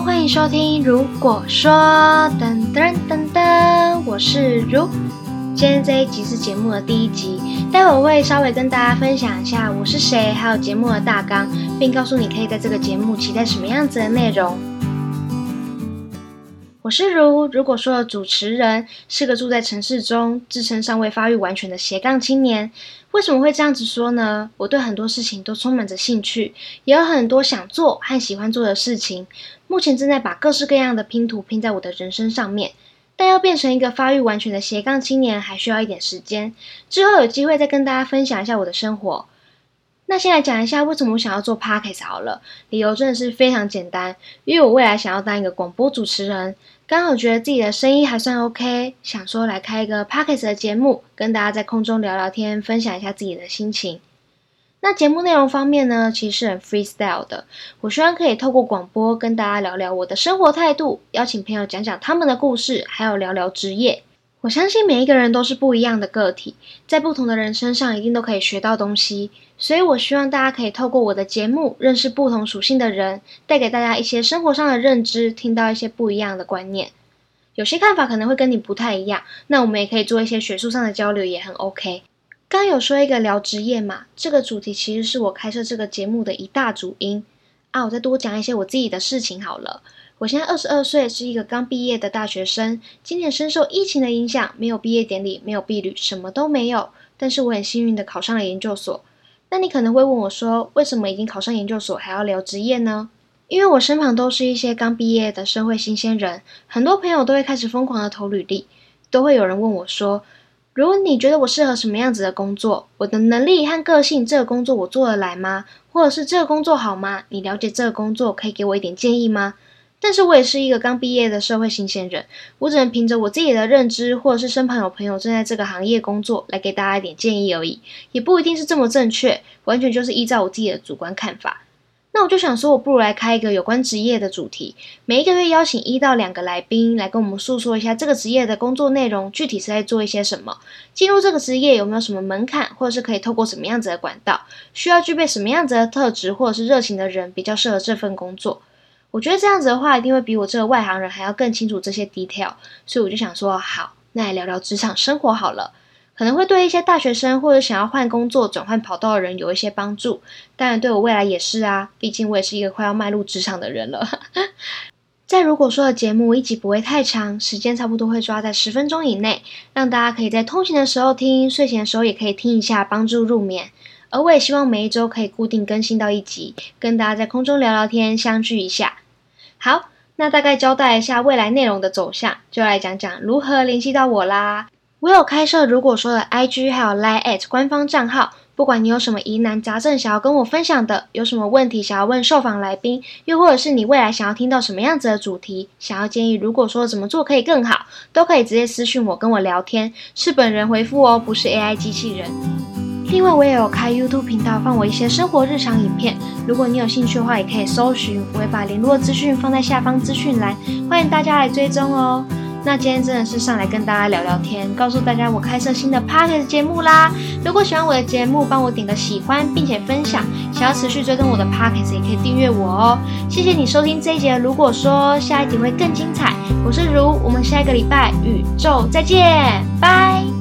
欢迎收听。如果说噔噔噔噔，我是如。今天这一集是节目的第一集，待会我会稍微跟大家分享一下我是谁，还有节目的大纲，并告诉你可以在这个节目期待什么样子的内容。我是如，如果说主持人是个住在城市中、自称尚未发育完全的斜杠青年。为什么会这样子说呢？我对很多事情都充满着兴趣，也有很多想做和喜欢做的事情。目前正在把各式各样的拼图拼在我的人生上面，但要变成一个发育完全的斜杠青年，还需要一点时间。之后有机会再跟大家分享一下我的生活。那先来讲一下为什么我想要做 podcast 好了，理由真的是非常简单，因为我未来想要当一个广播主持人，刚好觉得自己的声音还算 OK，想说来开一个 podcast 的节目，跟大家在空中聊聊天，分享一下自己的心情。那节目内容方面呢，其实是很 freestyle 的，我希望可以透过广播跟大家聊聊我的生活态度，邀请朋友讲讲他们的故事，还有聊聊职业。我相信每一个人都是不一样的个体，在不同的人身上一定都可以学到东西，所以我希望大家可以透过我的节目认识不同属性的人，带给大家一些生活上的认知，听到一些不一样的观念。有些看法可能会跟你不太一样，那我们也可以做一些学术上的交流，也很 OK。刚有说一个聊职业嘛，这个主题其实是我开设这个节目的一大主因啊。我再多讲一些我自己的事情好了。我现在二十二岁，是一个刚毕业的大学生。今年深受疫情的影响，没有毕业典礼，没有毕旅，什么都没有。但是我很幸运的考上了研究所。那你可能会问我说，为什么已经考上研究所还要聊职业呢？因为我身旁都是一些刚毕业的社会新鲜人，很多朋友都会开始疯狂的投履历，都会有人问我说，如果你觉得我适合什么样子的工作，我的能力和个性，这个工作我做得来吗？或者是这个工作好吗？你了解这个工作，可以给我一点建议吗？但是我也是一个刚毕业的社会新鲜人，我只能凭着我自己的认知，或者是身旁有朋友正在这个行业工作，来给大家一点建议而已，也不一定是这么正确，完全就是依照我自己的主观看法。那我就想说，我不如来开一个有关职业的主题，每一个月邀请一到两个来宾来跟我们诉说一下这个职业的工作内容，具体是在做一些什么，进入这个职业有没有什么门槛，或者是可以透过什么样子的管道，需要具备什么样子的特质或者是热情的人比较适合这份工作。我觉得这样子的话，一定会比我这个外行人还要更清楚这些 detail，所以我就想说，好，那来聊聊职场生活好了，可能会对一些大学生或者想要换工作、转换跑道的人有一些帮助。当然，对我未来也是啊，毕竟我也是一个快要迈入职场的人了。在如果说的节目一集不会太长，时间差不多会抓在十分钟以内，让大家可以在通勤的时候听，睡前的时候也可以听一下，帮助入眠。而我也希望每一周可以固定更新到一集，跟大家在空中聊聊天，相聚一下。好，那大概交代一下未来内容的走向，就来讲讲如何联系到我啦。我有开设如果说的 IG 还有 Line at 官方账号，不管你有什么疑难杂症想要跟我分享的，有什么问题想要问受访来宾，又或者是你未来想要听到什么样子的主题，想要建议，如果说怎么做可以更好，都可以直接私讯我跟我聊天，是本人回复哦，不是 AI 机器人。另外，我也有开 YouTube 频道，放我一些生活日常影片。如果你有兴趣的话，也可以搜寻，我会把联络资讯放在下方资讯栏，欢迎大家来追踪哦。那今天真的是上来跟大家聊聊天，告诉大家我开设新的 Podcast 节目啦。如果喜欢我的节目，帮我点个喜欢，并且分享。想要持续追踪我的 Podcast，也可以订阅我哦。谢谢你收听这一节。如果说下一集会更精彩，我是如，我们下一个礼拜宇宙再见，拜。